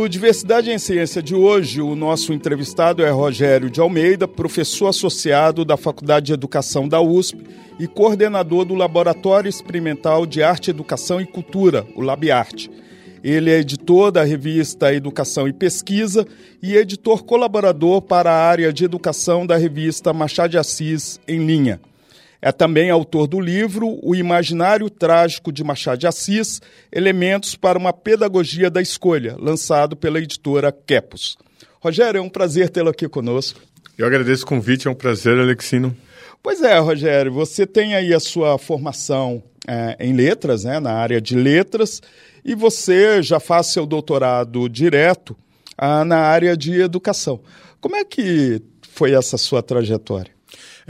No Diversidade em Ciência de hoje, o nosso entrevistado é Rogério de Almeida, professor associado da Faculdade de Educação da USP e coordenador do Laboratório Experimental de Arte, Educação e Cultura, o LabArte. Ele é editor da revista Educação e Pesquisa e editor colaborador para a área de educação da revista Machado de Assis em linha. É também autor do livro O Imaginário Trágico de Machado de Assis: Elementos para uma Pedagogia da Escolha, lançado pela editora Quepos. Rogério, é um prazer tê-lo aqui conosco. Eu agradeço o convite, é um prazer, Alexino. Pois é, Rogério, você tem aí a sua formação é, em letras, né, na área de letras, e você já faz seu doutorado direto ah, na área de educação. Como é que foi essa sua trajetória?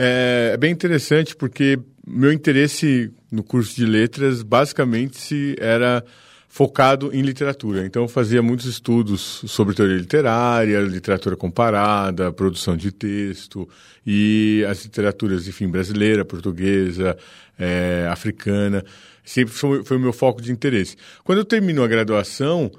É, é bem interessante porque meu interesse no curso de letras basicamente era focado em literatura. Então eu fazia muitos estudos sobre teoria literária, literatura comparada, produção de texto e as literaturas, enfim, brasileira, portuguesa, é, africana. Sempre foi, foi, o meu foco de interesse. Quando eu termino a graduação,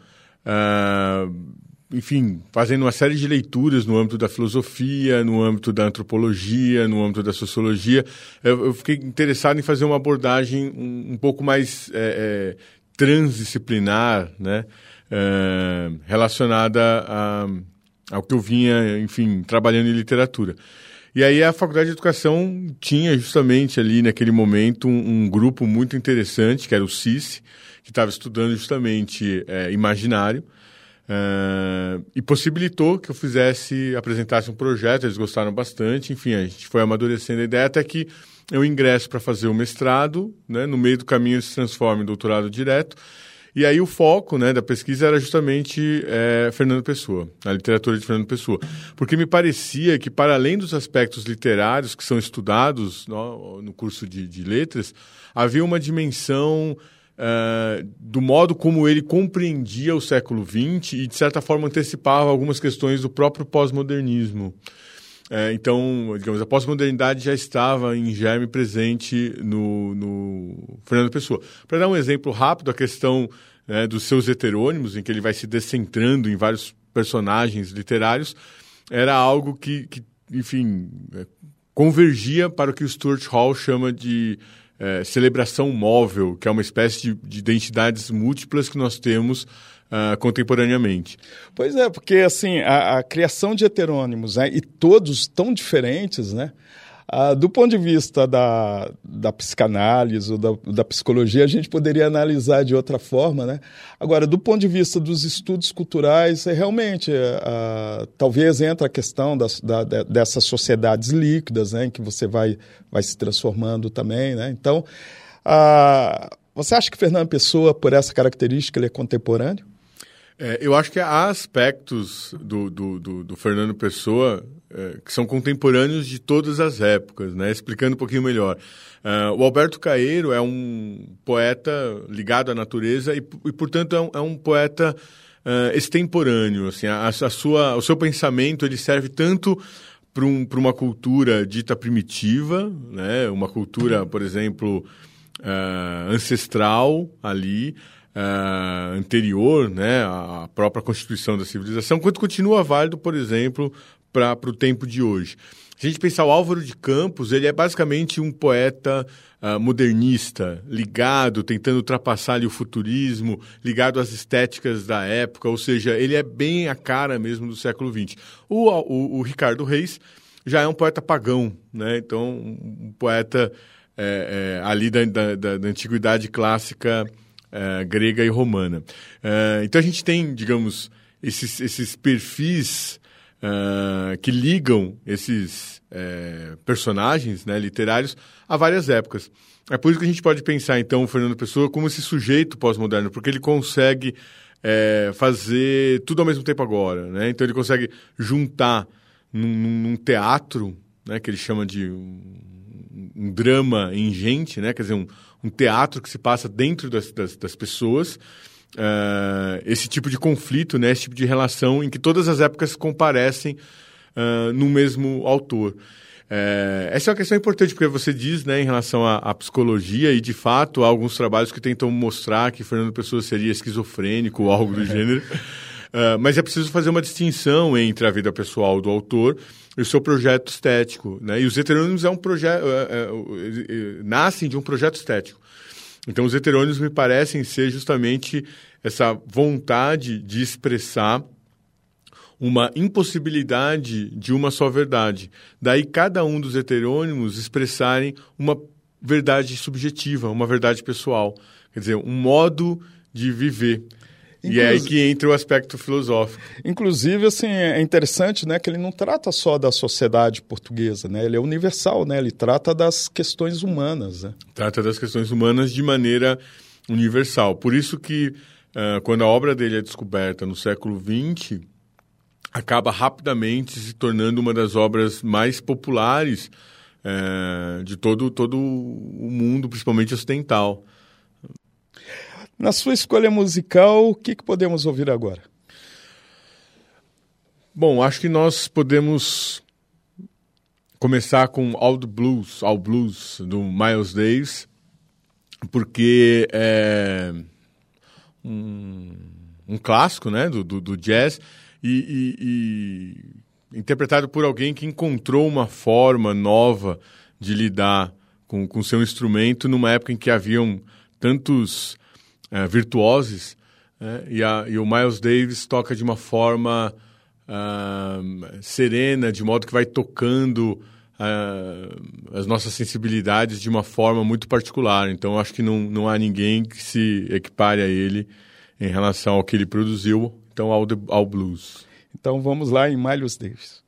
uh, enfim, fazendo uma série de leituras no âmbito da filosofia, no âmbito da antropologia, no âmbito da sociologia, eu, eu fiquei interessado em fazer uma abordagem um, um pouco mais é, é, transdisciplinar, né, é, relacionada a, ao que eu vinha, enfim, trabalhando em literatura. E aí a Faculdade de Educação tinha justamente ali naquele momento um, um grupo muito interessante, que era o CIS, que estava estudando justamente é, imaginário, Uh, e possibilitou que eu fizesse, apresentasse um projeto, eles gostaram bastante, enfim, a gente foi amadurecendo a ideia até que eu ingresso para fazer o mestrado, né, no meio do caminho se transforma em doutorado direto, e aí o foco né, da pesquisa era justamente é, Fernando Pessoa, a literatura de Fernando Pessoa. Porque me parecia que, para além dos aspectos literários que são estudados no, no curso de, de letras, havia uma dimensão uh, do modo como ele compreendia o século XX e, de certa forma, antecipava algumas questões do próprio pós-modernismo. Uh, então, digamos, a pós-modernidade já estava em germe presente no, no Fernando Pessoa. Para dar um exemplo rápido, a questão né, dos seus heterônimos, em que ele vai se descentrando em vários personagens literários, era algo que, que enfim, é, convergia para o que o Stuart Hall chama de é, celebração móvel, que é uma espécie de, de identidades múltiplas que nós temos uh, contemporaneamente. Pois é, porque assim, a, a criação de heterônimos, né, e todos tão diferentes, né? Ah, do ponto de vista da, da psicanálise ou da, da, psicologia, a gente poderia analisar de outra forma, né? Agora, do ponto de vista dos estudos culturais, é realmente, ah, talvez entra a questão das, da, dessas sociedades líquidas, né? Em que você vai, vai se transformando também, né? Então, ah, você acha que Fernando Pessoa, por essa característica, ele é contemporâneo? É, eu acho que há aspectos do, do, do, do Fernando Pessoa é, que são contemporâneos de todas as épocas, né? explicando um pouquinho melhor. Uh, o Alberto Caeiro é um poeta ligado à natureza e, e portanto, é um, é um poeta uh, extemporâneo. Assim, a, a, sua, o seu pensamento ele serve tanto para um, uma cultura dita primitiva, né? uma cultura, por exemplo, uh, ancestral ali, uh, anterior né, à própria constituição da civilização, quanto continua válido, por exemplo, para o tempo de hoje. Se a gente pensar o Álvaro de Campos, ele é basicamente um poeta uh, modernista, ligado, tentando ultrapassar ali, o futurismo, ligado às estéticas da época, ou seja, ele é bem a cara mesmo do século XX. O, o, o Ricardo Reis já é um poeta pagão, né? então um poeta é, é, ali da, da, da antiguidade clássica uh, grega e romana. Uh, então a gente tem, digamos, esses, esses perfis uh, que ligam esses personagens né, literários a várias épocas. É por isso que a gente pode pensar, então, o Fernando Pessoa como esse sujeito pós-moderno, porque ele consegue fazer tudo ao mesmo tempo agora. Né? Então ele consegue juntar num, num teatro, né, que ele chama de um, um drama ingente, né? quer dizer, um, um, teatro que se passa dentro das, das, das pessoas, uh, esse tipo de conflito, né, esse tipo de relação em que todas as épocas comparecem uh, no mesmo autor. É, essa é uma questão importante, porque você diz né, em relação à, à, psicologia, e de fato há alguns trabalhos que tentam mostrar que Fernando Pessoa seria esquizofrênico ou algo do gênero. Mas é preciso fazer uma distinção entre a vida pessoal do autor o seu projeto estético. Né? E os heterônimos é um projeto, uh, uh, nascem de um projeto estético. Então, os heterônimos me parecem ser justamente essa vontade de expressar uma impossibilidade de uma só verdade. Daí cada um dos heterônimos expressarem uma verdade subjetiva, uma verdade pessoal. Quer dizer, um modo de viver. Inclusive, e é aí que entra o aspecto filosófico. Inclusive, assim, é interessante, né, que ele não trata só da sociedade portuguesa, né? Ele é universal, né? Ele trata das questões humanas, né? Trata das questões humanas de maneira universal. Por isso que, uh, quando a obra dele é descoberta no século XX, acaba rapidamente se tornando uma das obras mais populares é, de todo, todo o mundo, principalmente ocidental. Na sua escolha musical, o que, que podemos ouvir agora? Bom, acho que nós podemos começar com All the Blues, All Blues, do Miles Davis, porque é um, um clássico né, do, do, do jazz e, e, e interpretado por alguém que encontrou uma forma nova de lidar com, com seu instrumento numa época em que haviam tantos uh, virtuosos né? e, a, e, o Miles Davis toca de uma forma uh, serena, de modo que vai tocando uh, as nossas sensibilidades de uma forma muito particular. Então, acho que não, não há ninguém que se equipare a ele em relação ao que ele produziu então ao, ao blues. Então vamos lá em Miles Davis.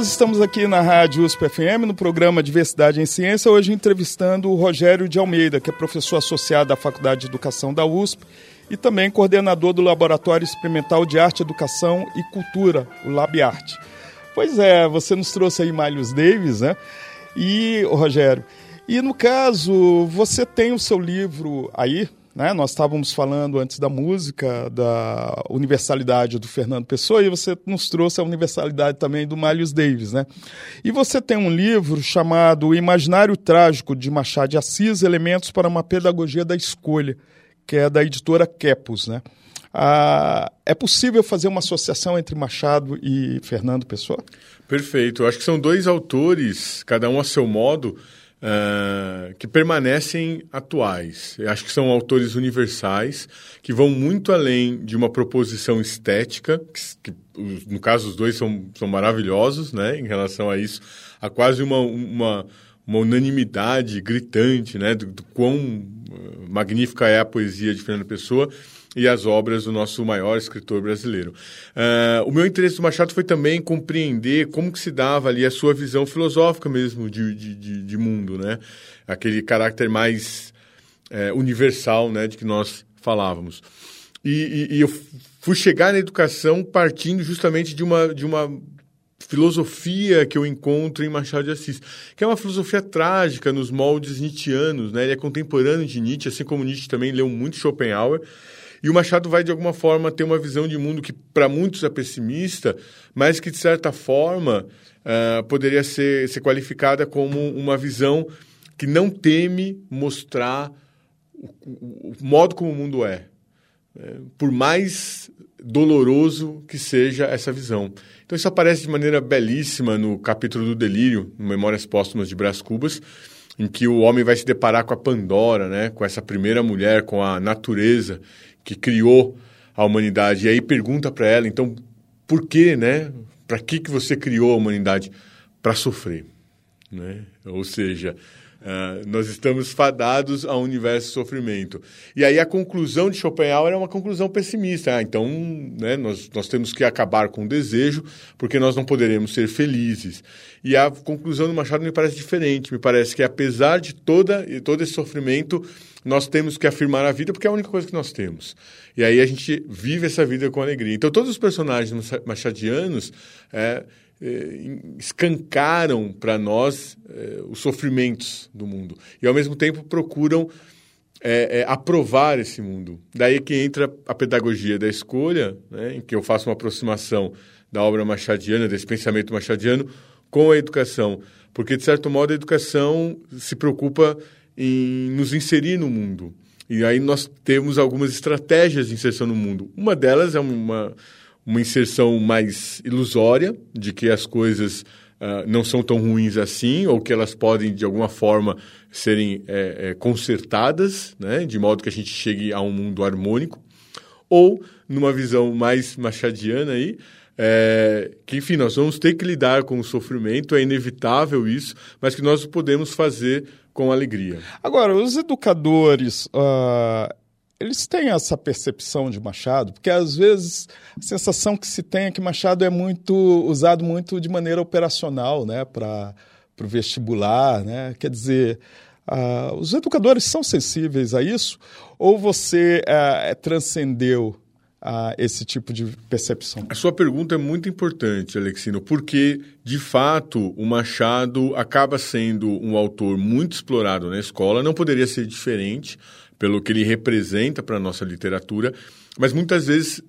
Nós estamos aqui na Rádio USP FM, no programa Diversidade em Ciência, hoje entrevistando o Rogério de Almeida, que é professor associado da Faculdade de Educação da USP e também coordenador do Laboratório Experimental de Arte, Educação e Cultura, o LabArte. Pois é, você nos trouxe aí Miles Davis, né? E, Rogério, e no caso, você tem o seu livro aí, Né? Nós estávamos falando antes da música, da universalidade do Fernando Pessoa, e você nos trouxe a universalidade também do Miles Davis. Né? E você tem um livro chamado O Imaginário Trágico de Machado de Assis, Elementos para uma Pedagogia da Escolha, que é da editora Quepos. Né? Ah, é possível fazer uma associação entre Machado e Fernando Pessoa? Perfeito. Eu acho que são dois autores, cada um a seu modo, uh, que permanecem atuais. Eu acho que são autores universais, que vão muito além de uma proposição estética, que, que no caso os dois são, são maravilhosos né, em relação a isso. Há quase uma, uma, uma unanimidade gritante né, do, do quão magnífica é a poesia de Fernando Pessoa e as obras do nosso maior escritor brasileiro. Uh, o meu interesse do Machado foi também compreender como que se dava ali a sua visão filosófica mesmo de, de, de, de mundo, né? Aquele caráter mais é, universal, né, de que nós falávamos. E, e, e, eu fui chegar na educação partindo justamente de uma, de uma filosofia que eu encontro em Machado de Assis, que é uma filosofia trágica nos moldes nietzschianos, né? Ele é contemporâneo de Nietzsche, assim como Nietzsche também leu muito Schopenhauer, e o Machado vai, de alguma forma, ter uma visão de mundo que, para muitos, é pessimista, mas que, de certa forma, uh, poderia ser, ser qualificada como uma visão que não teme mostrar o, o, o modo como o mundo é. é. Por mais doloroso que seja essa visão. Então, isso aparece de maneira belíssima no capítulo do Delírio, Memórias Póstumas de Brás Cubas, em que o homem vai se deparar com a Pandora, né? com essa primeira mulher, com a natureza, que criou a humanidade. E aí pergunta para ela, então, por que, né? Para que, que você criou a humanidade? Para sofrer. Né? Ou seja, uh, nós estamos fadados a um universo de sofrimento. E aí a conclusão de Schopenhauer é uma conclusão pessimista. Ah, então, né, nós, nós temos que acabar com o desejo, porque nós não poderemos ser felizes. E a conclusão do Machado me parece diferente. Me parece que, apesar de toda, todo esse sofrimento, nós temos que afirmar a vida porque é a única coisa que nós temos. E aí a gente vive essa vida com alegria. Então, todos os personagens machadianos é, escancaram para nós é, os sofrimentos do mundo. E, ao mesmo tempo, procuram é, é, aprovar esse mundo. Daí que entra a pedagogia da escolha, né, em que eu faço uma aproximação da obra machadiana, desse pensamento machadiano, com a educação. Porque, de certo modo, a educação se preocupa em nos inserir no mundo. E aí nós temos algumas estratégias de inserção no mundo. Uma delas é uma, uma inserção mais ilusória, de que as coisas uh, não são tão ruins assim, ou que elas podem, de alguma forma, serem é, é, consertadas, né? de modo que a gente chegue a um mundo harmônico. Ou, numa visão mais machadiana, aí, é, que, enfim, nós vamos ter que lidar com o sofrimento, é inevitável isso, mas que nós podemos fazer com alegria. Agora, os educadores, uh, eles têm essa percepção de Machado, porque às vezes a sensação que se tem é que Machado é muito usado muito de maneira operacional, né, para o vestibular, né? Quer dizer, uh, os educadores são sensíveis a isso? Ou você uh, transcendeu a esse tipo de percepção? A sua pergunta é muito importante, Alexino, porque, de fato, o Machado acaba sendo um autor muito explorado na escola, não poderia ser diferente pelo que ele representa para a nossa literatura, mas muitas vezes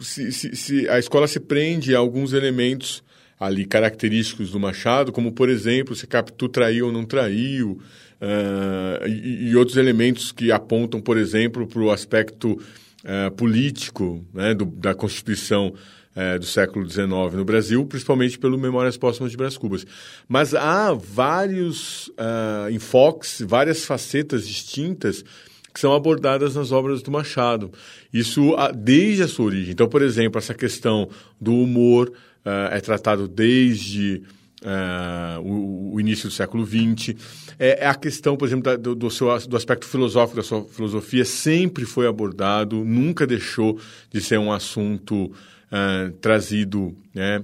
se, se, se a escola se prende a alguns elementos ali característicos do Machado, como, por exemplo, se Capitu traiu ou não traiu, uh, e, e outros elementos que apontam, por exemplo, para o aspecto é, político né, do, da Constituição é, do século XIX no Brasil, principalmente pelo Memórias Póstumas de Brás Cubas. Mas há vários uh, enfoques, várias facetas distintas que são abordadas nas obras do Machado. Isso desde a sua origem. Então, por exemplo, essa questão do humor uh, é tratado desde uh, o, o, início do século XX. É, é a questão, por exemplo, da, do, do, seu, do aspecto filosófico da sua filosofia sempre foi abordado, nunca deixou de ser um assunto uh, trazido né,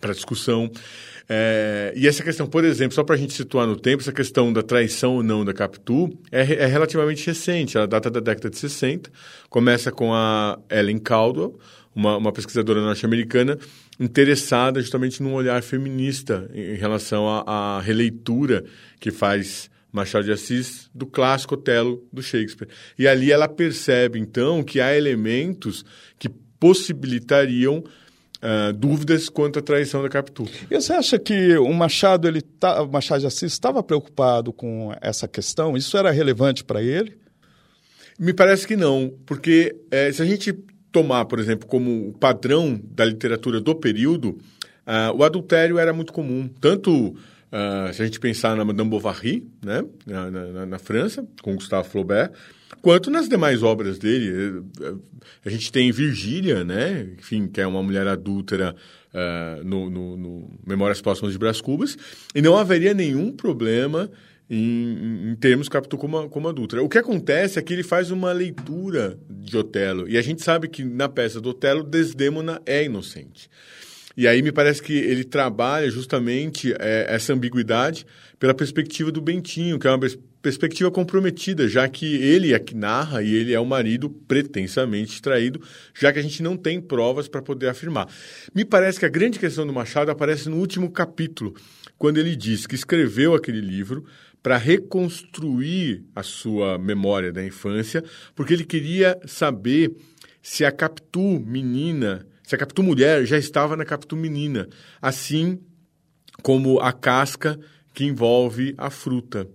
para discussão. É, e essa questão, por exemplo, só para a gente situar no tempo, essa questão da traição ou não da Capitu é, é, relativamente recente, ela data da década de 60, começa com a Ellen Caldwell, uma, uma pesquisadora norte-americana, interessada justamente num olhar feminista em relação à, à releitura que faz Machado de Assis do clássico Otelo do Shakespeare. E ali ela percebe, então, que há elementos que possibilitariam uh, dúvidas quanto à traição da Capitu. E você acha que o Machado, ele tá, Machado de Assis estava preocupado com essa questão? Isso era relevante para ele? Me parece que não, porque é, se a gente tomar, por exemplo, como padrão da literatura do período, uh, o adultério era muito comum, tanto Uh, se a gente pensar na Madame Bovary, né, na, na, na, França, com Gustave Flaubert, quanto nas demais obras dele. A gente tem Virgília, né, enfim, que é uma mulher adúltera uh, no, no, no, Memórias Póstumas de Brás Cubas, e não haveria nenhum problema em, em termos Capitu como, como adúltera. O que acontece é que ele faz uma leitura de Otelo, e a gente sabe que na peça do Otelo, Desdemona é inocente. E aí me parece que ele trabalha justamente é, essa ambiguidade pela perspectiva do Bentinho, que é uma perspectiva comprometida, já que ele é que narra e ele é o marido pretensamente traído, já que a gente não tem provas para poder afirmar. Me parece que a grande questão do Machado aparece no último capítulo, quando ele diz que escreveu aquele livro para reconstruir a sua memória da infância, porque ele queria saber se a Capitu, menina, se a Capitu mulher já estava na Capitu menina, assim como a casca que envolve a fruta.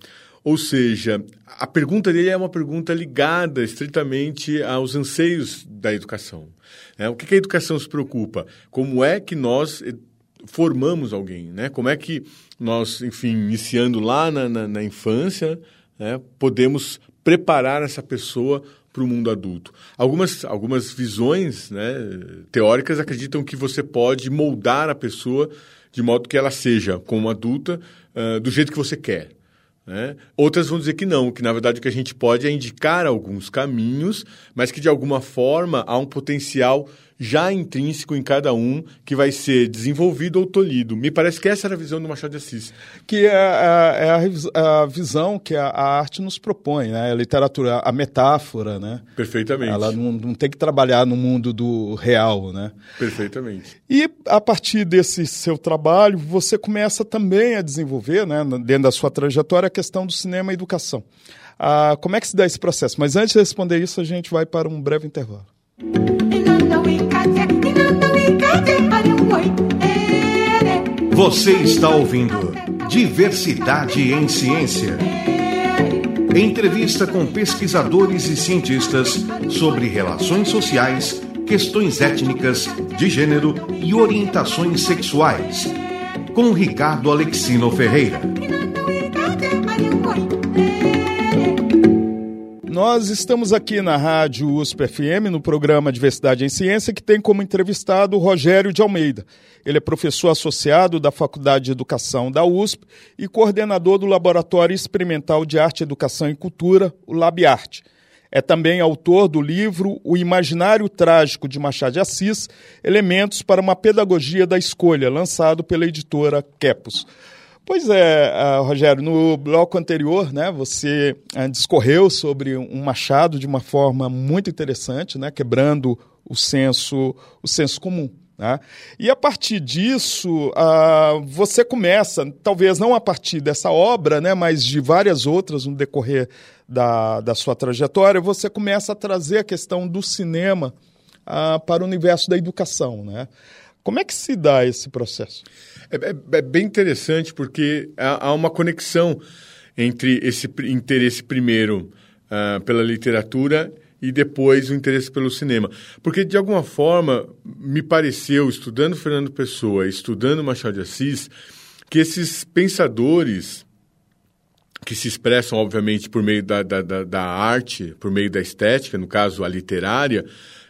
Ou seja, a pergunta dele é uma pergunta ligada estritamente aos anseios da educação. Né? O que a educação se preocupa? Como é que nós formamos alguém? Né? Como é que nós, enfim, iniciando lá na, na, na infância, né, podemos preparar essa pessoa para o mundo adulto. Algumas, algumas visões né, teóricas acreditam que você pode moldar a pessoa de modo que ela seja, como adulta, uh, do jeito que você quer. Né? Outras vão dizer que não, que na verdade o que a gente pode é indicar alguns caminhos, mas que de alguma forma há um potencial já intrínseco em cada um que vai ser desenvolvido ou tolhido. Me parece que essa era a visão do Machado de Assis. Que é, a, é a, a visão que a, a, arte nos propõe, né? A literatura, a metáfora, né? Perfeitamente. Ela não, não tem que trabalhar no mundo do real, né? Perfeitamente. E a partir desse seu trabalho, você começa também a desenvolver, né, dentro da sua trajetória, a questão do cinema e educação. Ah, como é que se dá esse processo? Mas antes de responder isso, a gente vai para um breve intervalo. Você está ouvindo Diversidade em Ciência. Entrevista com pesquisadores e cientistas sobre relações sociais, questões étnicas, de gênero e orientações sexuais. Com Ricardo Alexino Ferreira. Nós estamos aqui na Rádio USP FM, no programa Diversidade em Ciência, que tem como entrevistado o Rogério de Almeida. Ele é professor associado da Faculdade de Educação da USP e coordenador do Laboratório Experimental de Arte, Educação e Cultura, o LabArte. É também autor do livro O Imaginário Trágico de Machado de Assis, Elementos para uma Pedagogia da Escolha, lançado pela editora Quepos. Pois é, uh, Rogério, no bloco anterior, né, você uh, discorreu sobre um machado de uma forma muito interessante, né, quebrando o senso, o senso comum. Né? E a partir disso, uh, você começa, talvez não a partir dessa obra, né, mas de várias outras no decorrer da, da sua trajetória, você começa a trazer a questão do cinema uh, para o universo da educação. Né? Como é que se dá esse processo? É, é, é bem interessante porque há, há, uma conexão entre esse interesse primeiro uh, pela literatura e depois o interesse pelo cinema. Porque, de alguma forma, me pareceu, estudando Fernando Pessoa, estudando Machado de Assis, que esses pensadores que se expressam, obviamente, por meio da, da, da, da arte, por meio da estética, no caso, a literária,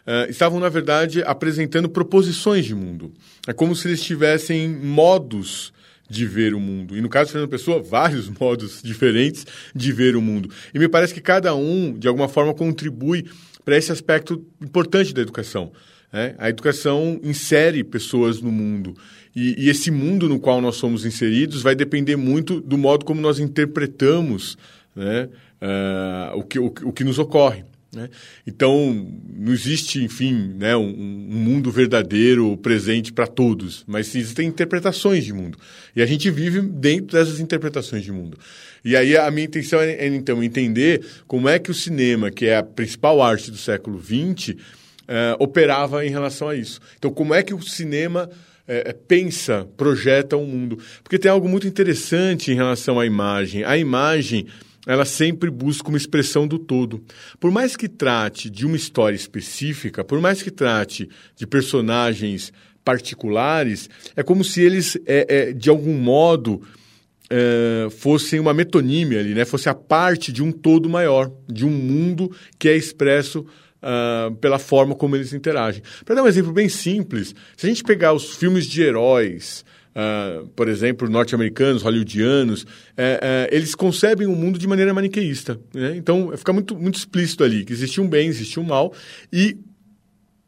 uh, estavam, na verdade, apresentando proposições de mundo. É como se eles tivessem modos de ver o mundo. E no caso de Fernando Pessoa, vários modos diferentes de ver o mundo. E me parece que cada um, de alguma forma, contribui para esse aspecto importante da educação. Né? A educação insere pessoas no mundo. E, e, esse mundo no qual nós somos inseridos vai depender muito do modo como nós interpretamos né, uh, o, que, o, o que nos ocorre. Né? Então, não existe, enfim, né, um, um mundo verdadeiro, presente para todos, mas existem interpretações de mundo. E a gente vive dentro dessas interpretações de mundo. E aí a minha intenção é, é então, entender como é que o cinema, que é a principal arte do século XX, eh, operava em relação a isso. Então, como é que o cinema é, pensa, projeta um mundo? Porque tem algo muito interessante em relação à imagem. A imagem ela sempre busca uma expressão do todo. Por mais que trate de uma história específica, por mais que trate de personagens particulares, é como se eles, é, é, de algum modo, é, fossem uma metonímia ali, né? fosse a parte de um todo maior, de um mundo que é expresso uh, pela forma como eles interagem. Para dar um exemplo bem simples, se a gente pegar os filmes de heróis, uh, por exemplo, norte-americanos, hollywoodianos, uh, eles concebem o mundo de maneira maniqueísta. Né? Então, fica muito, muito explícito ali que existe um bem, existe um mal, e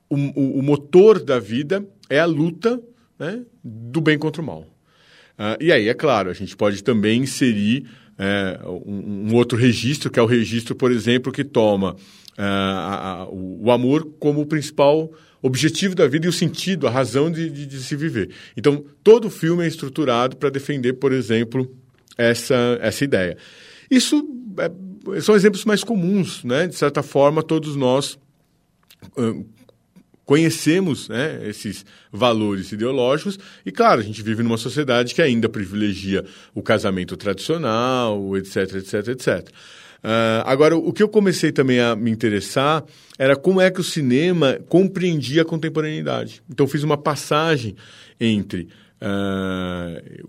o, o, o motor da vida é a luta né, do bem contra o mal. Uh, e aí, é claro, a gente pode também inserir é, um, um, outro registro, que é o registro, por exemplo, que toma uh, a, a, o, o, amor como o principal objetivo da vida e o sentido, a razão de, de, de se viver. Então, todo filme é estruturado para defender, por exemplo, essa, essa ideia. Isso é, são exemplos mais comuns, né? De certa forma, todos nós conhecemos né, esses valores ideológicos e, claro, a gente vive numa sociedade que ainda privilegia o casamento tradicional, etc, etc, etc. Uh, agora, o que eu comecei também a me interessar era como é que o cinema compreendia a contemporaneidade. Então, fiz uma passagem entre uh,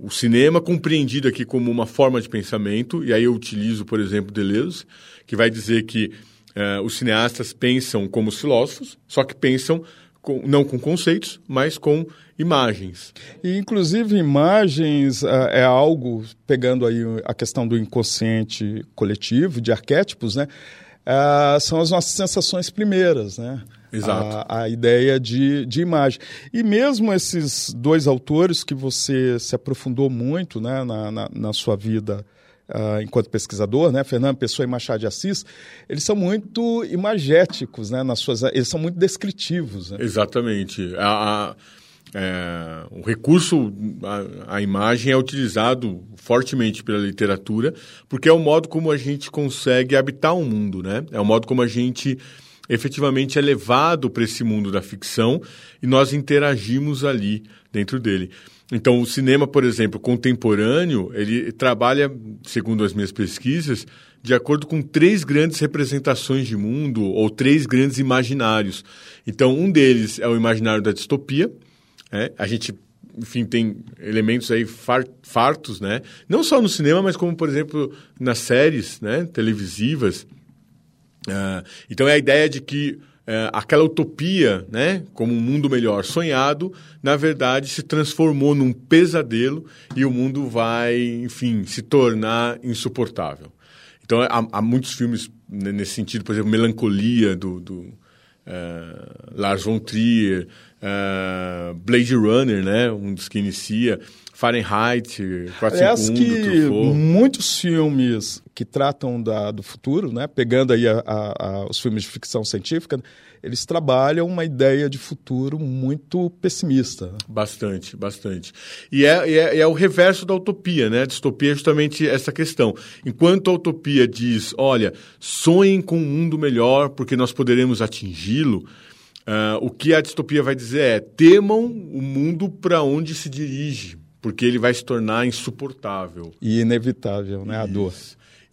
o cinema compreendido aqui como uma forma de pensamento, e aí eu utilizo, por exemplo, Deleuze, que vai dizer que uh, os cineastas pensam como os filósofos, só que pensam com, não com conceitos, mas com imagens. E, inclusive, imagens uh, é algo, pegando aí a questão do inconsciente coletivo, de arquétipos, né? Uh, são as nossas sensações primeiras, né? Exato. A, a, ideia de, de imagem. E mesmo esses dois autores que você se aprofundou muito né, na, na, na sua vida uh, enquanto pesquisador, né, Fernando Pessoa e Machado de Assis, eles são muito imagéticos, né, nas suas, eles são muito descritivos. Né? Exatamente. A, a, é, o recurso, a, a, imagem é utilizado fortemente pela literatura, porque é o modo como a gente consegue habitar um mundo, né? É o modo como a gente efetivamente é levado para esse mundo da ficção e nós interagimos ali dentro dele. Então, o cinema, por exemplo, contemporâneo, ele trabalha, segundo as minhas pesquisas, de acordo com três grandes representações de mundo ou três grandes imaginários. Então, um deles é o imaginário da distopia. Né? A gente, enfim, tem elementos aí fartos, né? Não só no cinema, mas como, por exemplo, nas séries né? televisivas. Uh, então, é a ideia de que é, aquela utopia, né, como um mundo melhor sonhado, na verdade se transformou num pesadelo e o mundo vai, enfim, se tornar insuportável. Então há, há muitos filmes nesse sentido, por exemplo, Melancolia do, do uh, Lars von Trier, uh, Blade Runner, né, um dos que inicia. Fahrenheit 451 Aliás, que muitos filmes que tratam da, do futuro, né, pegando aí a, a, a, os filmes de ficção científica, eles trabalham uma ideia de futuro muito pessimista. Bastante, bastante. E é, é, é o reverso da utopia, né? A distopia é justamente essa questão. Enquanto a utopia diz, olha, sonhem com um mundo melhor porque nós poderemos atingi-lo, uh, o que a distopia vai dizer é temam o mundo para onde se dirige porque ele vai se tornar insuportável. E inevitável, né? A dor.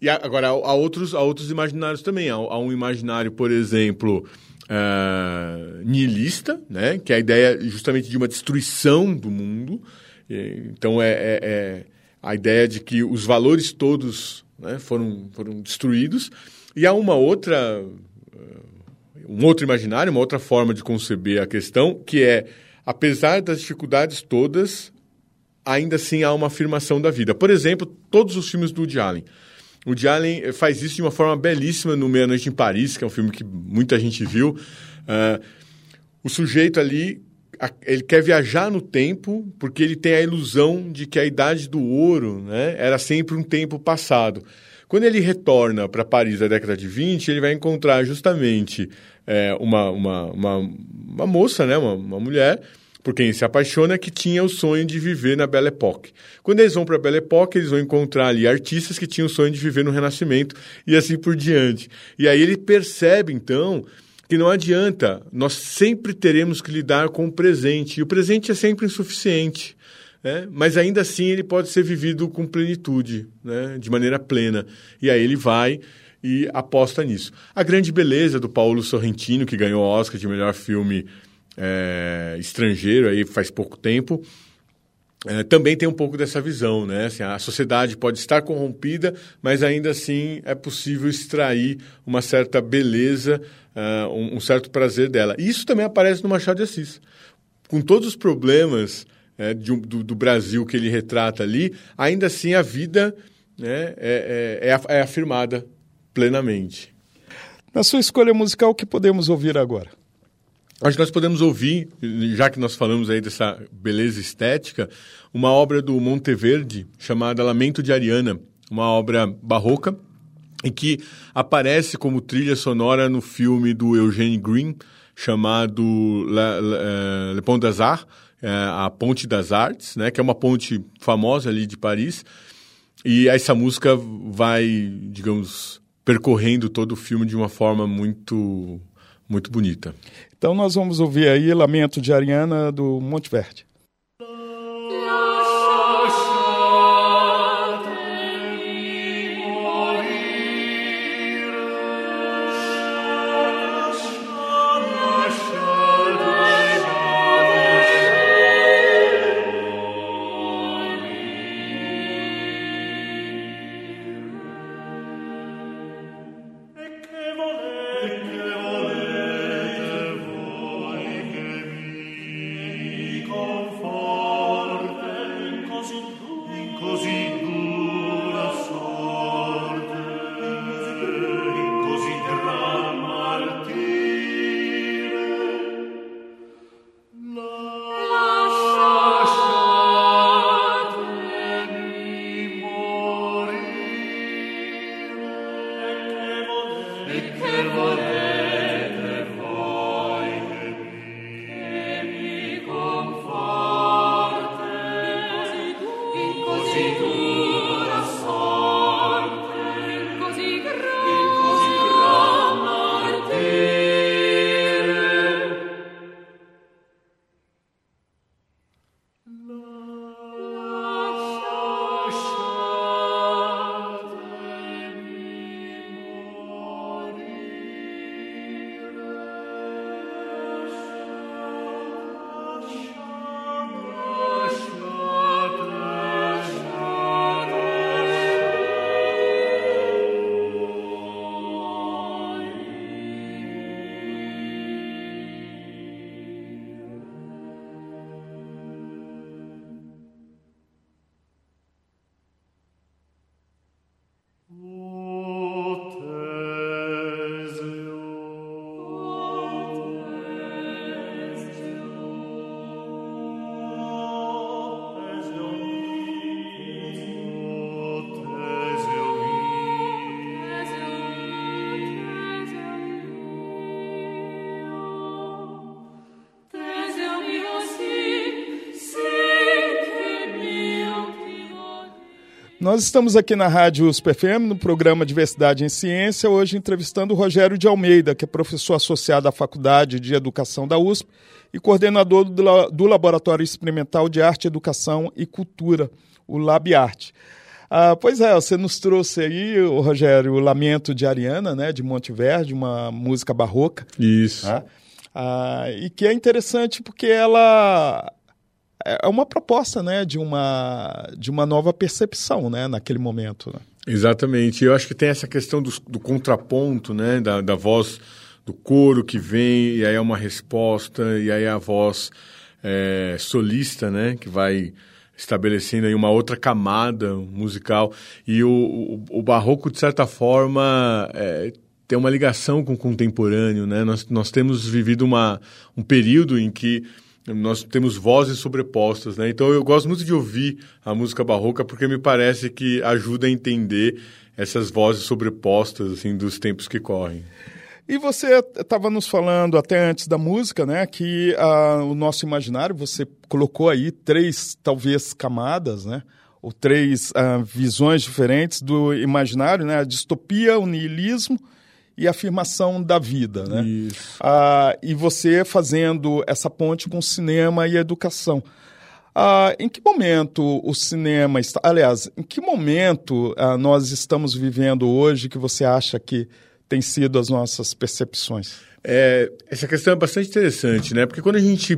E agora, há outros, há outros imaginários também. Há, há um imaginário, por exemplo, uh, nihilista, né? que é a ideia justamente de uma destruição do mundo. Então, é, é, é a ideia de que os valores todos né, foram, foram destruídos. E há uma outra, um outro imaginário, uma outra forma de conceber a questão, que é, apesar das dificuldades todas, ainda assim há uma afirmação da vida. Por exemplo, todos os filmes do Woody Allen. O Woody Allen faz isso de uma forma belíssima no Meia Noite em Paris, que é um filme que muita gente viu. Uh, o sujeito ali, ele quer viajar no tempo porque ele tem a ilusão de que a idade do ouro né, era sempre um tempo passado. Quando ele retorna para Paris da década de 20, ele vai encontrar justamente é, uma, uma, uma, uma, moça, né, uma, uma mulher, por quem se apaixona, que tinha o sonho de viver na Belle Époque. Quando eles vão para a Belle Époque, eles vão encontrar ali artistas que tinham o sonho de viver no Renascimento e assim por diante. E aí ele percebe, então, que não adianta, nós sempre teremos que lidar com o presente, e o presente é sempre insuficiente. Né? Mas ainda assim ele pode ser vivido com plenitude, né? de maneira plena. E aí ele vai e aposta nisso. A grande beleza do Paulo Sorrentino, que ganhou o Oscar de melhor filme é, estrangeiro aí faz pouco tempo, é, também tem um pouco dessa visão, né? Assim, a sociedade pode estar corrompida, mas ainda assim é possível extrair uma certa beleza, uh, um, um, certo prazer dela. Isso também aparece no Machado de Assis. Com todos os problemas é, de, do, do, Brasil que ele retrata ali, ainda assim a vida né, é, é, é, é afirmada plenamente. Na sua escolha musical, o que podemos ouvir agora? Acho que nós podemos ouvir, já que nós falamos aí dessa beleza estética, uma obra do Monteverde chamada Lamento de Ariana, uma obra barroca e que aparece como trilha sonora no filme do Eugene Green chamado Le, Le, eh, Le Pont des Arts, eh, a Ponte das Artes, né, que é uma ponte famosa ali de Paris. E essa música vai, digamos, percorrendo todo o filme de uma forma muito muito bonita. Então nós vamos ouvir aí Lamento de Ariana do Monte Verde. Nós estamos aqui na Rádio USP FM, no programa Diversidade em Ciência, hoje entrevistando o Rogério de Almeida, que é professor associado à Faculdade de Educação da USP e coordenador do, do Laboratório Experimental de Arte, Educação e Cultura, o LabArte. Ah, pois é, você nos trouxe aí, o Rogério, o Lamento de Ariana, né, de Monte Verde, uma música barroca. Isso. Né? Ah, e que é interessante porque ela é, é uma proposta né, de, uma, de uma nova percepção né, naquele momento. Né? Exatamente. Eu acho que tem essa questão do, do contraponto, né, da, da voz do coro que vem, e aí é uma resposta, e aí é a voz é, solista, né, que vai estabelecendo aí uma outra camada musical. E o, o, o barroco, de certa forma, é, tem uma ligação com o contemporâneo. Né? Nós, nós temos vivido uma, um período em que nós temos vozes sobrepostas, né? Então eu gosto muito de ouvir a música barroca porque me parece que ajuda a entender essas vozes sobrepostas assim dos tempos que correm. E você estava nos falando até antes da música, né, que uh, o nosso imaginário, você colocou aí três, talvez, camadas, né, ou três uh, visões diferentes do imaginário, né, a distopia, o niilismo e afirmação da vida, né? Isso. Uh, e você fazendo essa ponte com o cinema e a educação. Ah, em que momento o cinema está. Aliás, em que momento ah, nós estamos vivendo hoje que você acha que tem sido as nossas percepções? É, essa questão é bastante interessante, né? Porque quando a gente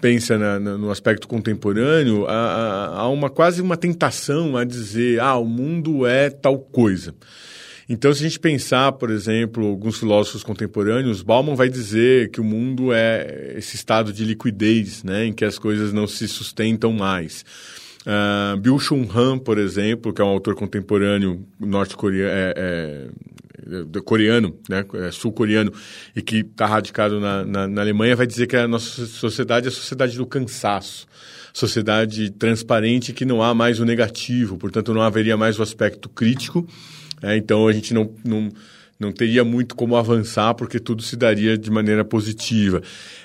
pensa na, na, no aspecto contemporâneo, há, há, uma quase uma tentação a dizer, ah, o mundo é tal coisa. Então, se a gente pensar, por exemplo, alguns filósofos contemporâneos, Bauman vai dizer que o mundo é esse estado de liquidez, né, em que as coisas não se sustentam mais. Uh, Bill Chun Han, por exemplo, que é um autor contemporâneo norte-coreano, é, é, coreano, né, é sul-coreano, e que está radicado na, na, na, Alemanha, vai dizer que a nossa sociedade é a sociedade do cansaço. Sociedade transparente que não há mais o negativo, portanto, não haveria mais o aspecto crítico. Né, então, a gente não, não não teria muito como avançar porque tudo se daria de maneira positiva.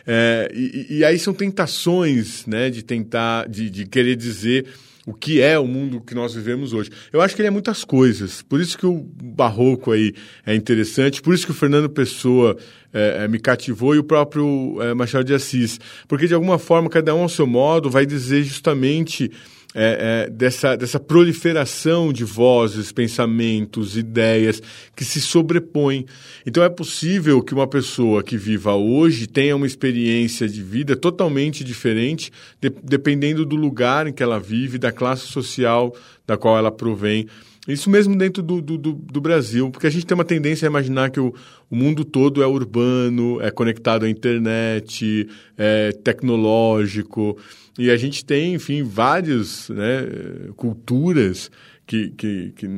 É, e, e, aí são tentações né, de tentar, de, de querer dizer o que é o mundo que nós vivemos hoje. Eu acho que ele é muitas coisas. Por isso que o barroco aí é interessante, por isso que o Fernando Pessoa é, é, me cativou e o próprio é, Machado de Assis. Porque, de alguma forma, cada um ao seu modo vai dizer justamente é, é, dessa, dessa proliferação de vozes, pensamentos, ideias que se sobrepõem. Então é possível que uma pessoa que viva hoje tenha uma experiência de vida totalmente diferente, de, dependendo do lugar em que ela vive, da classe social da qual ela provém. Isso mesmo dentro do, do, do, Brasil, porque a gente tem uma tendência a imaginar que o, o mundo todo é urbano, é conectado à internet, é tecnológico. E a gente tem, enfim, várias né, culturas que, que, que,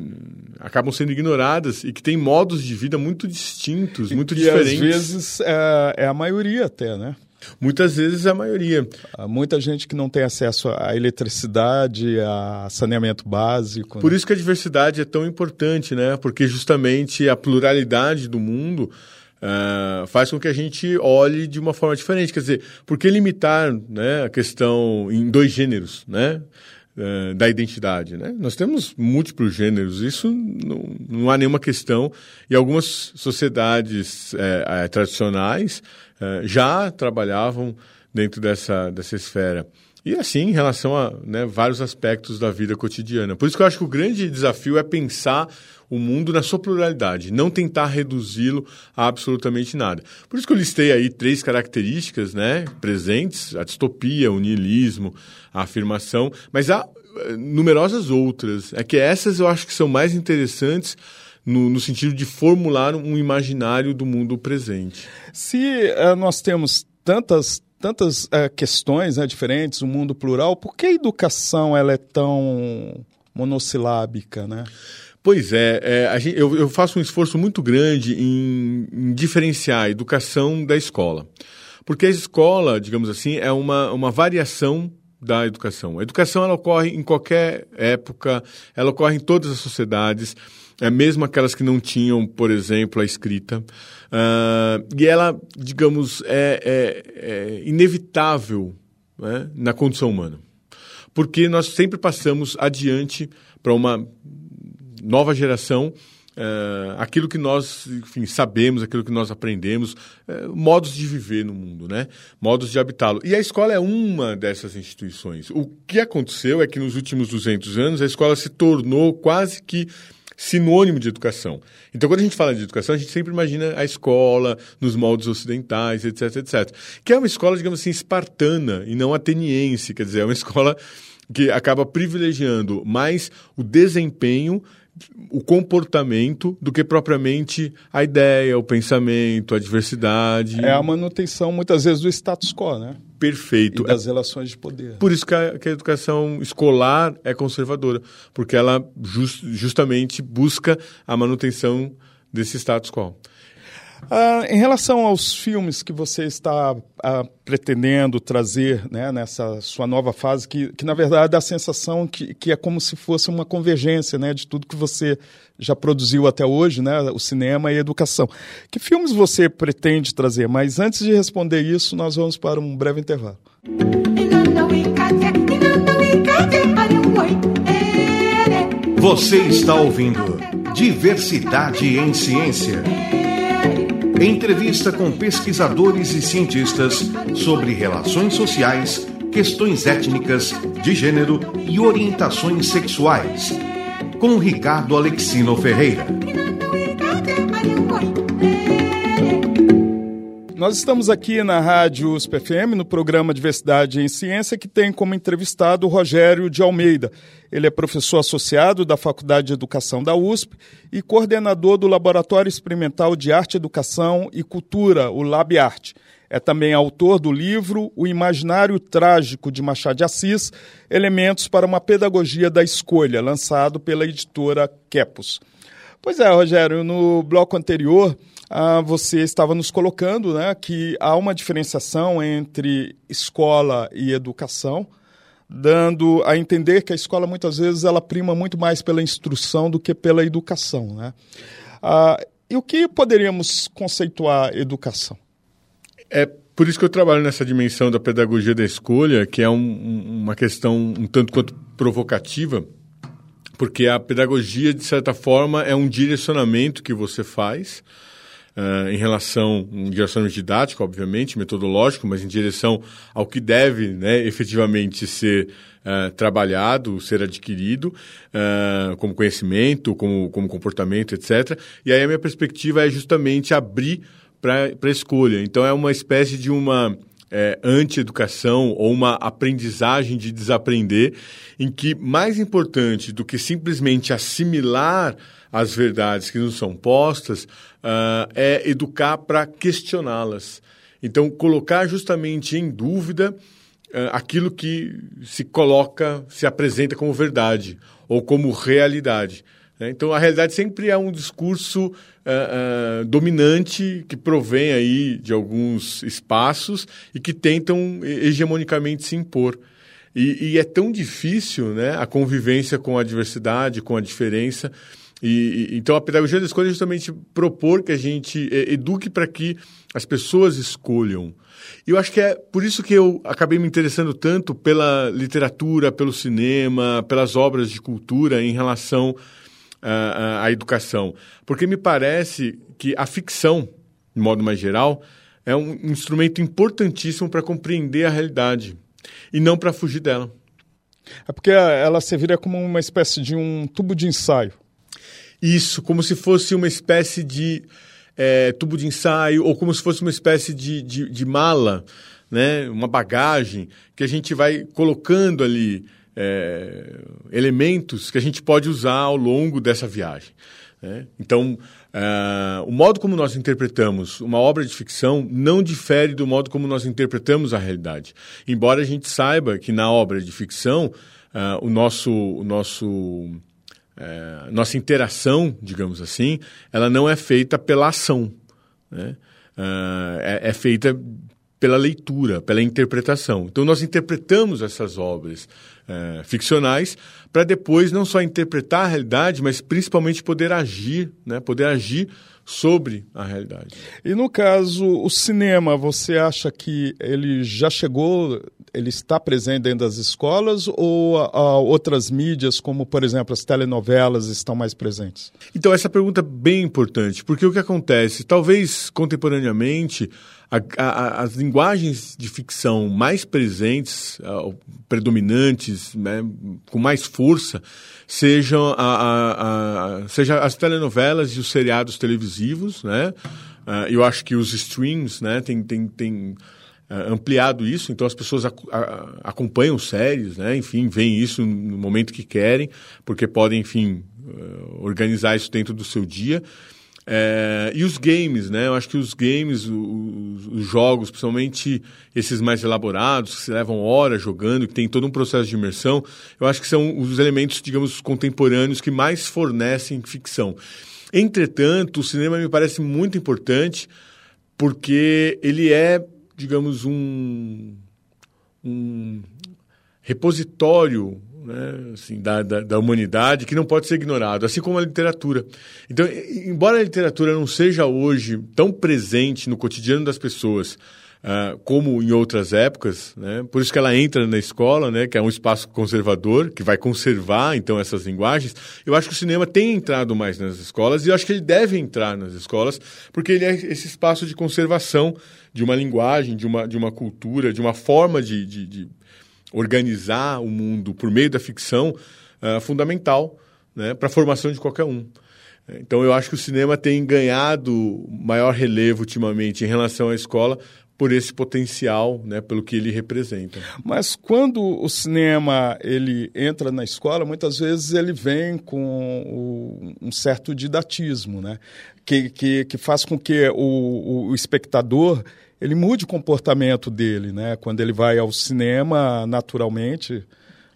acabam sendo ignoradas e que têm modos de vida muito distintos, muito e diferentes. E às vezes é, é a maioria até, né? Muitas vezes é a maioria. Há muita gente que não tem acesso à eletricidade, a saneamento básico. Por né? isso que a diversidade é tão importante, né? Porque justamente a pluralidade do mundo Uh, faz com que a gente olhe de uma forma diferente. Quer dizer, por que limitar né, a questão em dois gêneros né, uh, da identidade? Né? Nós temos múltiplos gêneros, isso não, não há nenhuma questão. E algumas sociedades uh, tradicionais já trabalhavam dentro dessa, dessa esfera. E assim, em relação a né, vários aspectos da vida cotidiana. Por isso que eu acho que o grande desafio é pensar o mundo na sua pluralidade, não tentar reduzi-lo a absolutamente nada. Por isso que eu listei aí três características né, presentes: a distopia, o niilismo, a afirmação, mas há eh, numerosas outras. É que essas eu acho que são mais interessantes. No, no, sentido de formular um imaginário do mundo presente. Se uh, nós temos tantas tantas uh, questões né, diferentes, o um mundo plural, por que a educação ela é tão monossilábica, né? Pois é, é gente, eu, eu, faço um esforço muito grande em, em, diferenciar a educação da escola. Porque a escola, digamos assim, é uma, uma variação da educação. A educação ela ocorre em qualquer época, ela ocorre em todas as sociedades, é mesmo aquelas que não tinham, por exemplo, a escrita. Uh, e ela, digamos, é, é, é inevitável né, na condição humana. Porque nós sempre passamos adiante para uma nova geração Uh, aquilo que nós enfim, sabemos, aquilo que nós aprendemos, uh, modos de viver no mundo, né? modos de habitá-lo. E a escola é uma dessas instituições. O que aconteceu é que nos últimos 200 anos a escola se tornou quase que sinônimo de educação. Então, quando a gente fala de educação, a gente sempre imagina a escola nos moldes ocidentais, etc, etc. Que é uma escola, digamos assim, espartana e não ateniense, quer dizer, é uma escola que acaba privilegiando mais o desempenho o comportamento do que propriamente a ideia, o pensamento, a diversidade. É a manutenção, muitas vezes, do status quo, né? Perfeito. E das relações de poder. Por isso que a, que a educação escolar é conservadora, porque ela just, justamente busca a manutenção desse status quo. Ah, em relação aos filmes que você está ah, pretendendo trazer né, nessa sua nova fase, que, que na verdade dá a sensação que, que é como se fosse uma convergência né, de tudo que você já produziu até hoje, né, o cinema e a educação. Que filmes você pretende trazer? Mas antes de responder isso, nós vamos para um breve intervalo. Você está ouvindo Diversidade em Ciência. Entrevista com pesquisadores e cientistas sobre relações sociais, questões étnicas, de gênero e orientações sexuais. Com Ricardo Alexino Ferreira. Nós estamos aqui na Rádio USP FM, no programa Diversidade em Ciência, que tem como entrevistado o Rogério de Almeida. Ele é professor associado da Faculdade de Educação da USP e coordenador do Laboratório Experimental de Arte, Educação e Cultura, o LabArte. É também autor do livro O Imaginário Trágico de Machado de Assis, Elementos para uma Pedagogia da Escolha, lançado pela editora Quepos. Pois é, Rogério, no bloco anterior ah, você estava nos colocando né, que há uma diferenciação entre escola e educação, dando a entender que a escola muitas vezes ela prima muito mais pela instrução do que pela educação. Né? Ah, e o que poderíamos conceituar educação? É por isso que eu trabalho nessa dimensão da pedagogia da escolha, que é um, uma questão um tanto quanto provocativa, porque a pedagogia, de certa forma, é um direcionamento que você faz uh, em relação, um direcionamento didático, obviamente, metodológico, mas em direção ao que deve né, efetivamente ser uh, trabalhado, ser adquirido uh, como conhecimento, como, como comportamento, etc. E aí a minha perspectiva é justamente abrir para escolha. Então é uma espécie de uma é, anti-educação ou uma aprendizagem de desaprender, em que mais importante do que simplesmente assimilar as verdades que nos são postas, uh, é educar para questioná-las. Então, colocar justamente em dúvida uh, aquilo que se coloca, se apresenta como verdade ou como realidade. Né? Então, a realidade sempre é um discurso uh, dominante que provém aí de alguns espaços e que tentam hegemonicamente se impor. E, e é tão difícil né, a convivência com a diversidade, com a diferença, e, e, então a pedagogia da escolha é justamente propor que a gente é, eduque para que as pessoas escolham. E eu acho que é por isso que eu acabei me interessando tanto pela literatura, pelo cinema, pelas obras de cultura em relação à, à educação. Porque me parece que a ficção, de modo mais geral, é um instrumento importantíssimo para compreender a realidade e não para fugir dela. É porque ela serviria como uma espécie de um tubo de ensaio. Isso, como se fosse uma espécie de é, tubo de ensaio ou como se fosse uma espécie de, de, de, mala, né? uma bagagem que a gente vai colocando ali é, elementos que a gente pode usar ao longo dessa viagem. Né? Então, uh, o modo como nós interpretamos uma obra de ficção não difere do modo como nós interpretamos a realidade. Embora a gente saiba que na obra de ficção uh, o nosso, o nosso é, nossa interação, digamos assim, ela não é feita pela ação, né? é, é, feita pela leitura, pela interpretação. Então nós interpretamos essas obras é, ficcionais para depois não só interpretar a realidade, mas principalmente poder agir, né? Poder agir sobre a realidade. E no caso, o cinema, você acha que ele já chegou, ele está presente dentro das escolas ou a, a outras mídias, como por exemplo as telenovelas, estão mais presentes? Então, essa pergunta é bem importante, porque o que acontece? Talvez contemporaneamente a, a, as linguagens de ficção mais presentes, uh, predominantes, né, com mais força, sejam a, seja as telenovelas e os seriados televisivos, né? Uh, eu acho que os streams, né, tem, tem, tem uh, ampliado isso, então as pessoas ac acompanham séries, né, enfim, veem isso no momento que querem, porque podem, enfim, organizar isso dentro do seu dia. É, e os games, né? Eu acho que os games, os, os, jogos, principalmente esses mais elaborados, que se levam horas jogando, que tem todo um processo de imersão, eu acho que são os elementos, digamos, contemporâneos que mais fornecem ficção. Entretanto, o cinema me parece muito importante porque ele é, digamos, um, um repositório né, assim, da, da, da, humanidade que não pode ser ignorado, assim como a literatura. Então, embora a literatura não seja hoje tão presente no cotidiano das pessoas uh, como em outras épocas, né, por isso que ela entra na escola, né, que é um espaço conservador, que vai conservar então essas linguagens, eu acho que o cinema tem entrado mais nas escolas e eu acho que ele deve entrar nas escolas, porque ele é esse espaço de conservação de uma linguagem, de uma, de uma cultura, de uma forma de, de, de organizar o mundo por meio da ficção uh, fundamental né, para a formação de qualquer um. Então, eu acho que o cinema tem ganhado maior relevo ultimamente em relação à escola por esse potencial, né, pelo que ele representa. Mas quando o cinema ele entra na escola, muitas vezes ele vem com um certo didatismo, né, que, que, que faz com que o, o espectador ele mude o comportamento dele, né? Quando ele vai ao cinema, naturalmente,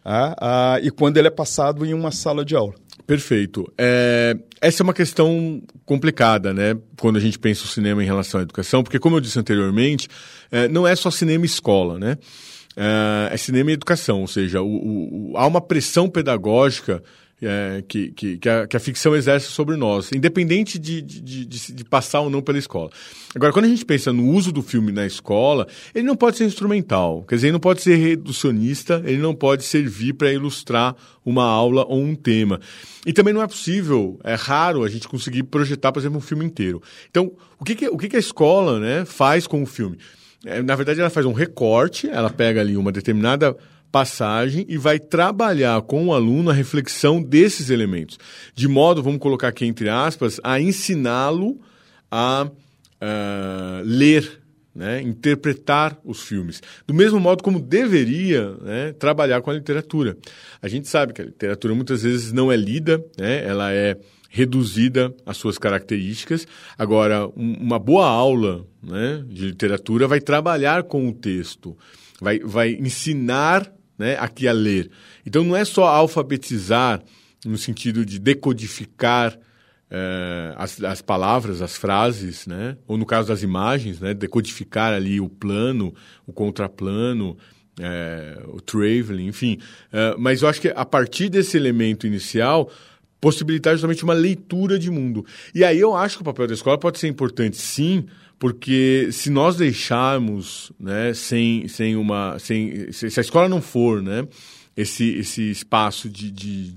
ah, ah, e quando ele é passado em uma sala de aula. Perfeito. É, essa é uma questão complicada, né? Quando a gente pensa o cinema em relação à educação, porque, como eu disse anteriormente, é, não é só cinema e escola, né? É, é cinema e educação, ou seja, o, o, o, há uma pressão pedagógica é, que, que, que, a, que, a, ficção exerce sobre nós, independente de, de, de, de, passar ou não pela escola. Agora, quando a gente pensa no uso do filme na escola, ele não pode ser instrumental, quer dizer, ele não pode ser reducionista, ele não pode servir para ilustrar uma aula ou um tema. E também não é possível, é raro a gente conseguir projetar, por exemplo, um filme inteiro. Então, o que, que o que, a escola né, faz com o filme? É, na verdade, ela faz um recorte, ela pega ali uma determinada passagem e vai trabalhar com o aluno a reflexão desses elementos. De modo, vamos colocar aqui entre aspas, a ensiná-lo a uh, ler, né, interpretar os filmes. Do mesmo modo como deveria né, trabalhar com a literatura. A gente sabe que a literatura muitas vezes não é lida, né, ela é reduzida às suas características. Agora, um, uma boa aula né, de literatura vai trabalhar com o texto, vai, vai ensinar né, aqui a ler. Então não é só alfabetizar no sentido de decodificar eh, as, as, palavras, as frases, né? ou no caso das imagens, né? decodificar ali o plano, o contraplano, eh, o traveling, enfim. Eh, mas eu acho que a partir desse elemento inicial, possibilitar justamente uma leitura de mundo. E aí eu acho que o papel da escola pode ser importante, sim, porque se nós deixarmos né, sem, sem uma. Sem, se a escola não for né, esse, esse espaço de, de,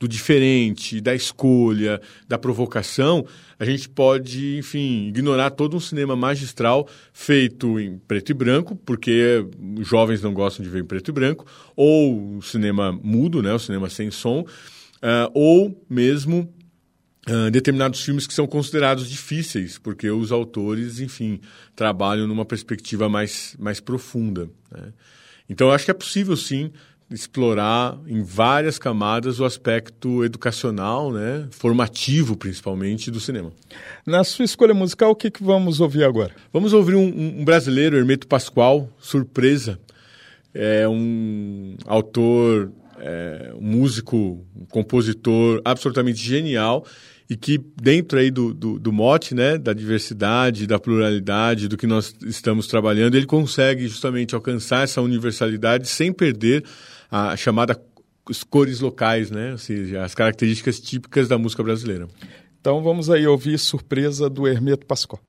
do diferente, da escolha, da provocação, a gente pode, enfim, ignorar todo um cinema magistral feito em preto e branco, porque os jovens não gostam de ver em preto e branco, ou o cinema mudo, né, o cinema sem som, uh, ou mesmo Uh, determinados filmes que são considerados difíceis, porque os autores, enfim, trabalham numa perspectiva mais, mais profunda. Né? Então, eu acho que é possível, sim, explorar em várias camadas o aspecto educacional, né? formativo, principalmente, do cinema. Na sua escolha musical, o que, que vamos ouvir agora? Vamos ouvir um, um brasileiro, Hermeto Pascoal, Surpresa. É um autor é, um músico, um compositor absolutamente genial e que dentro aí do, do, do, mote, né, da diversidade, da pluralidade, do que nós estamos trabalhando, ele consegue justamente alcançar essa universalidade sem perder a chamada cores locais, né, ou seja, as características típicas da música brasileira. Então vamos aí ouvir Surpresa do Hermeto Pascoal.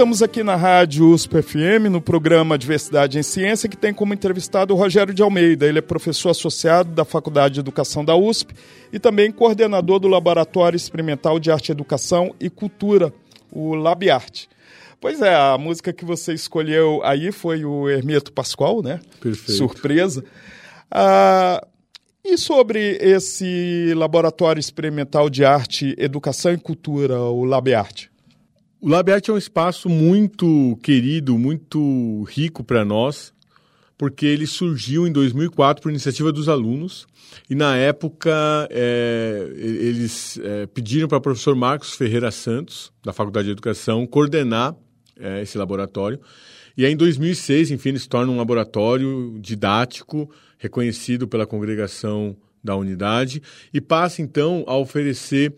Estamos aqui na Rádio USP FM, no programa Diversidade em Ciência, que tem como entrevistado o Rogério de Almeida. Ele é professor associado da Faculdade de Educação da USP e também coordenador do Laboratório Experimental de Arte, Educação e Cultura, o LabArte. Pois é, a música que você escolheu aí foi o Hermeto Pascoal, né? Perfeito. Surpresa. Ah, e sobre esse Laboratório Experimental de Arte, Educação e Cultura, o LabArte? O LabArte é um espaço muito querido, muito rico para nós, porque ele surgiu em 2004 por iniciativa dos alunos e na época é, eles é, pediram para o professor Marcos Ferreira Santos, da Faculdade de Educação, coordenar é, esse laboratório. E aí, em 2006, enfim, ele se torna um laboratório didático, reconhecido pela congregação da unidade, e passa então a oferecer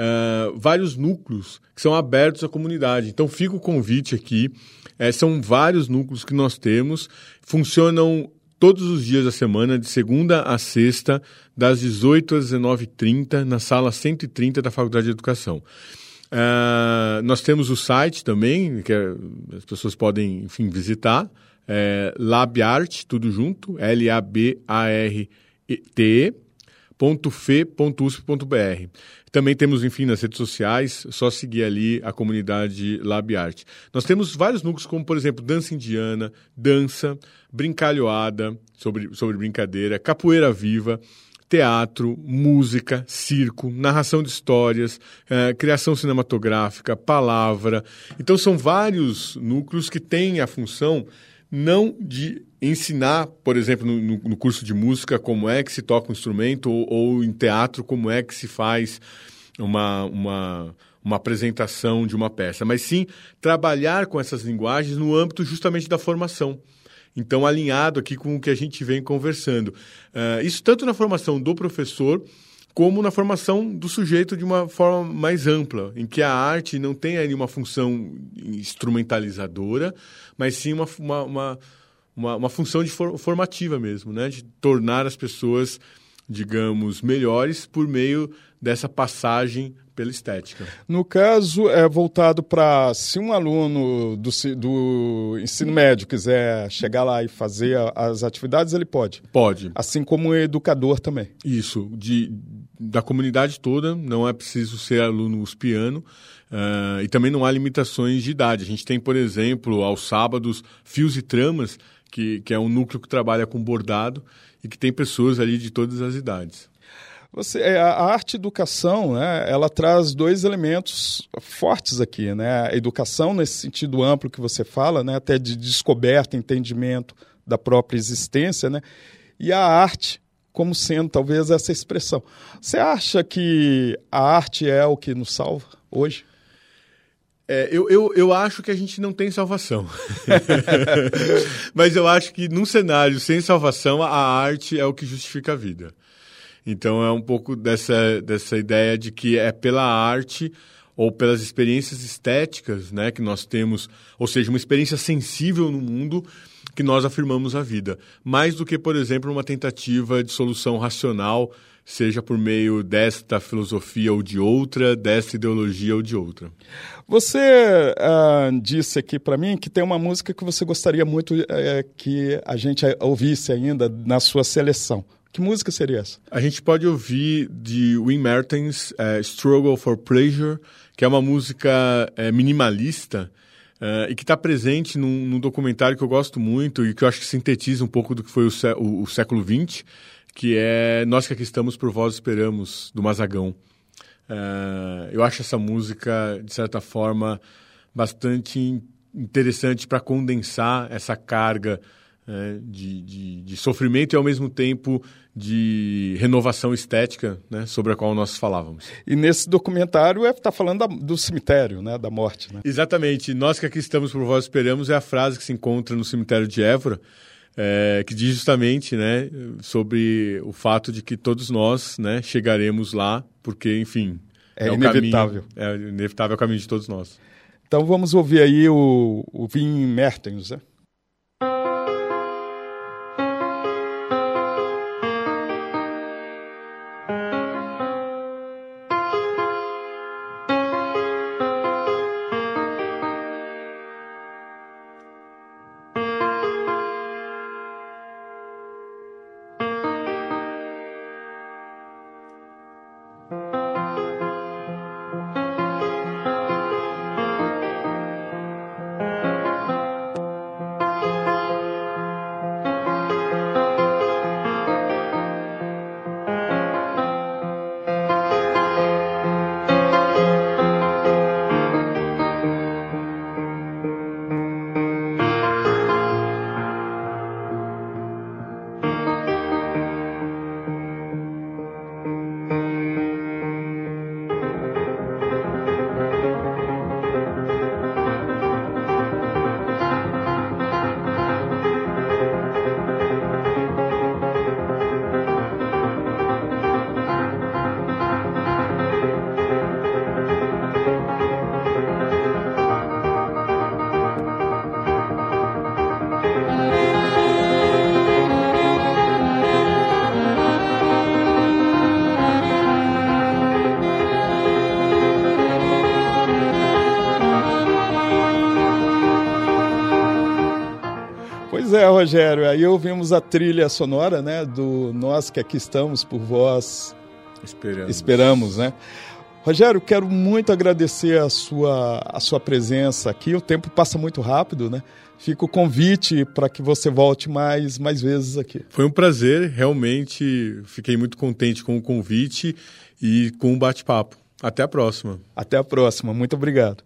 uh, vários núcleos que são abertos à comunidade. Então, fica o convite aqui. É, são vários núcleos que nós temos, funcionam todos os dias da semana, de segunda a sexta, das 18 às 19h30, na sala 130 da Faculdade de Educação. Uh, nós temos o site também, que é, as pessoas podem, enfim, visitar, é, LabArt, tudo junto, L-A-B-A-R-T, .fe.usp.br. Também temos, enfim, nas redes sociais, só seguir ali a comunidade LabArt. Nós temos vários núcleos, como, por exemplo, dança indiana, dança, brincalhoada, sobre, sobre brincadeira, capoeira viva, teatro, música, circo, narração de histórias, eh, criação cinematográfica, palavra. Então, são vários núcleos que têm a função não de ensinar, por exemplo, no, no, curso de música, como é que se toca um instrumento, ou, ou em teatro, como é que se faz uma, uma, uma apresentação de uma peça, mas sim trabalhar com essas linguagens no âmbito justamente da formação. Então, alinhado aqui com o que a gente vem conversando. Uh, isso tanto na formação do professor, como na formação do sujeito de uma forma mais ampla, em que a arte não tem ali uma função instrumentalizadora, mas sim uma, uma, uma, uma, uma função de for, formativa mesmo, né? de tornar as pessoas, digamos, melhores por meio dessa passagem pela estética. No caso, é voltado para se um aluno do, do ensino médio quiser chegar lá e fazer as atividades, ele pode. Pode. Assim como o educador também. Isso, de, da comunidade toda, não é preciso ser aluno uspiano. Uh, e também não há limitações de idade. A gente tem, por exemplo, aos sábados, Fios e Tramas, que, que é um núcleo que trabalha com bordado e que tem pessoas ali de todas as idades. Você, é, a arte educação, né, ela traz dois elementos fortes aqui, né? A educação nesse sentido amplo que você fala, né, até de descoberta, entendimento da própria existência, né? E a arte como sendo talvez essa expressão. Você acha que a arte é o que nos salva hoje? É, eu, eu, eu acho que a gente não tem salvação. Mas eu acho que num cenário sem salvação, a arte é o que justifica a vida. Então é um pouco dessa, dessa ideia de que é pela arte ou pelas experiências estéticas né, que nós temos, ou seja, uma experiência sensível no mundo que nós afirmamos a vida. Mais do que, por exemplo, uma tentativa de solução racional, seja por meio desta filosofia ou de outra, desta ideologia ou de outra. Você uh, disse aqui para mim que tem uma música que você gostaria muito uh, que a gente ouvisse ainda na sua seleção. Que música seria essa? A gente pode ouvir de Wim Mertens, uh, Struggle for Pleasure, que é uma música uh, minimalista uh, e que está presente num, num, documentário que eu gosto muito e que eu acho que sintetiza um pouco do que foi o, sé o, o século XX, que é Nós que aqui estamos por vós esperamos, do Mazagão. eu acho essa música, de certa forma, bastante interessante para condensar essa carga né, de, de, de, sofrimento e ao mesmo tempo de renovação estética né, sobre a qual nós falávamos. E nesse documentário está falando da, do cemitério, né, da morte. Né? Exatamente. Nós que aqui estamos por vós esperamos é a frase que se encontra no cemitério de Évora, é, que diz justamente né, sobre o fato de que todos nós né, chegaremos lá, porque, enfim. É, é inevitável. Caminho, é inevitável é o caminho de todos nós. Então vamos ouvir aí o, o Vim Mertens, né? Ouvimos a trilha sonora, né, do Nós que aqui estamos por vós. Esperamos. Esperamos, né? Rogério, quero muito agradecer a sua, a sua presença aqui. O tempo passa muito rápido, né? Fica o convite para que você volte mais, mais vezes aqui. Foi um prazer, realmente fiquei muito contente com o convite e com o bate-papo. Até a próxima. Até a próxima, muito obrigado.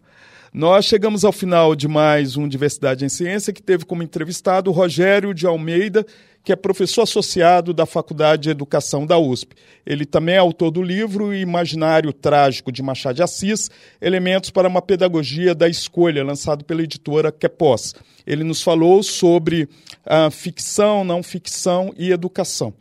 Nós chegamos ao final de mais um Diversidade em Ciência, que teve como entrevistado o Rogério de Almeida, que é professor associado da Faculdade de Educação da USP. Ele também é autor do livro Imaginário Trágico de Machado de Assis, Elementos para uma Pedagogia da Escolha, lançado pela editora Quepós. Ele nos falou sobre a ficção, não ficção e educação.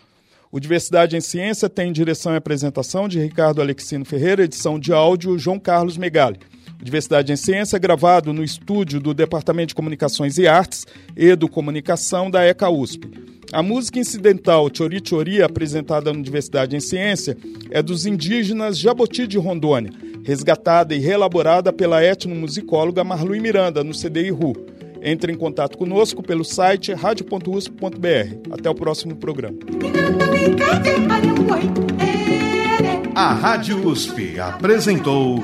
O Diversidade em Ciência tem direção e apresentação de Ricardo Alexino Ferreira, edição de áudio João Carlos Megali. Diversidade em Ciência, gravado no estúdio do Departamento de Comunicações e Artes e do Comunicação da ECA USP. A música incidental Chori Chori, apresentada no Diversidade em Ciência, é dos indígenas Jaboti de Rondônia, resgatada e reelaborada pela etnomusicóloga Marlui Miranda, no CDI RU. Entre em contato conosco pelo site radio.usp.br. Até o próximo programa. A Rádio USP apresentou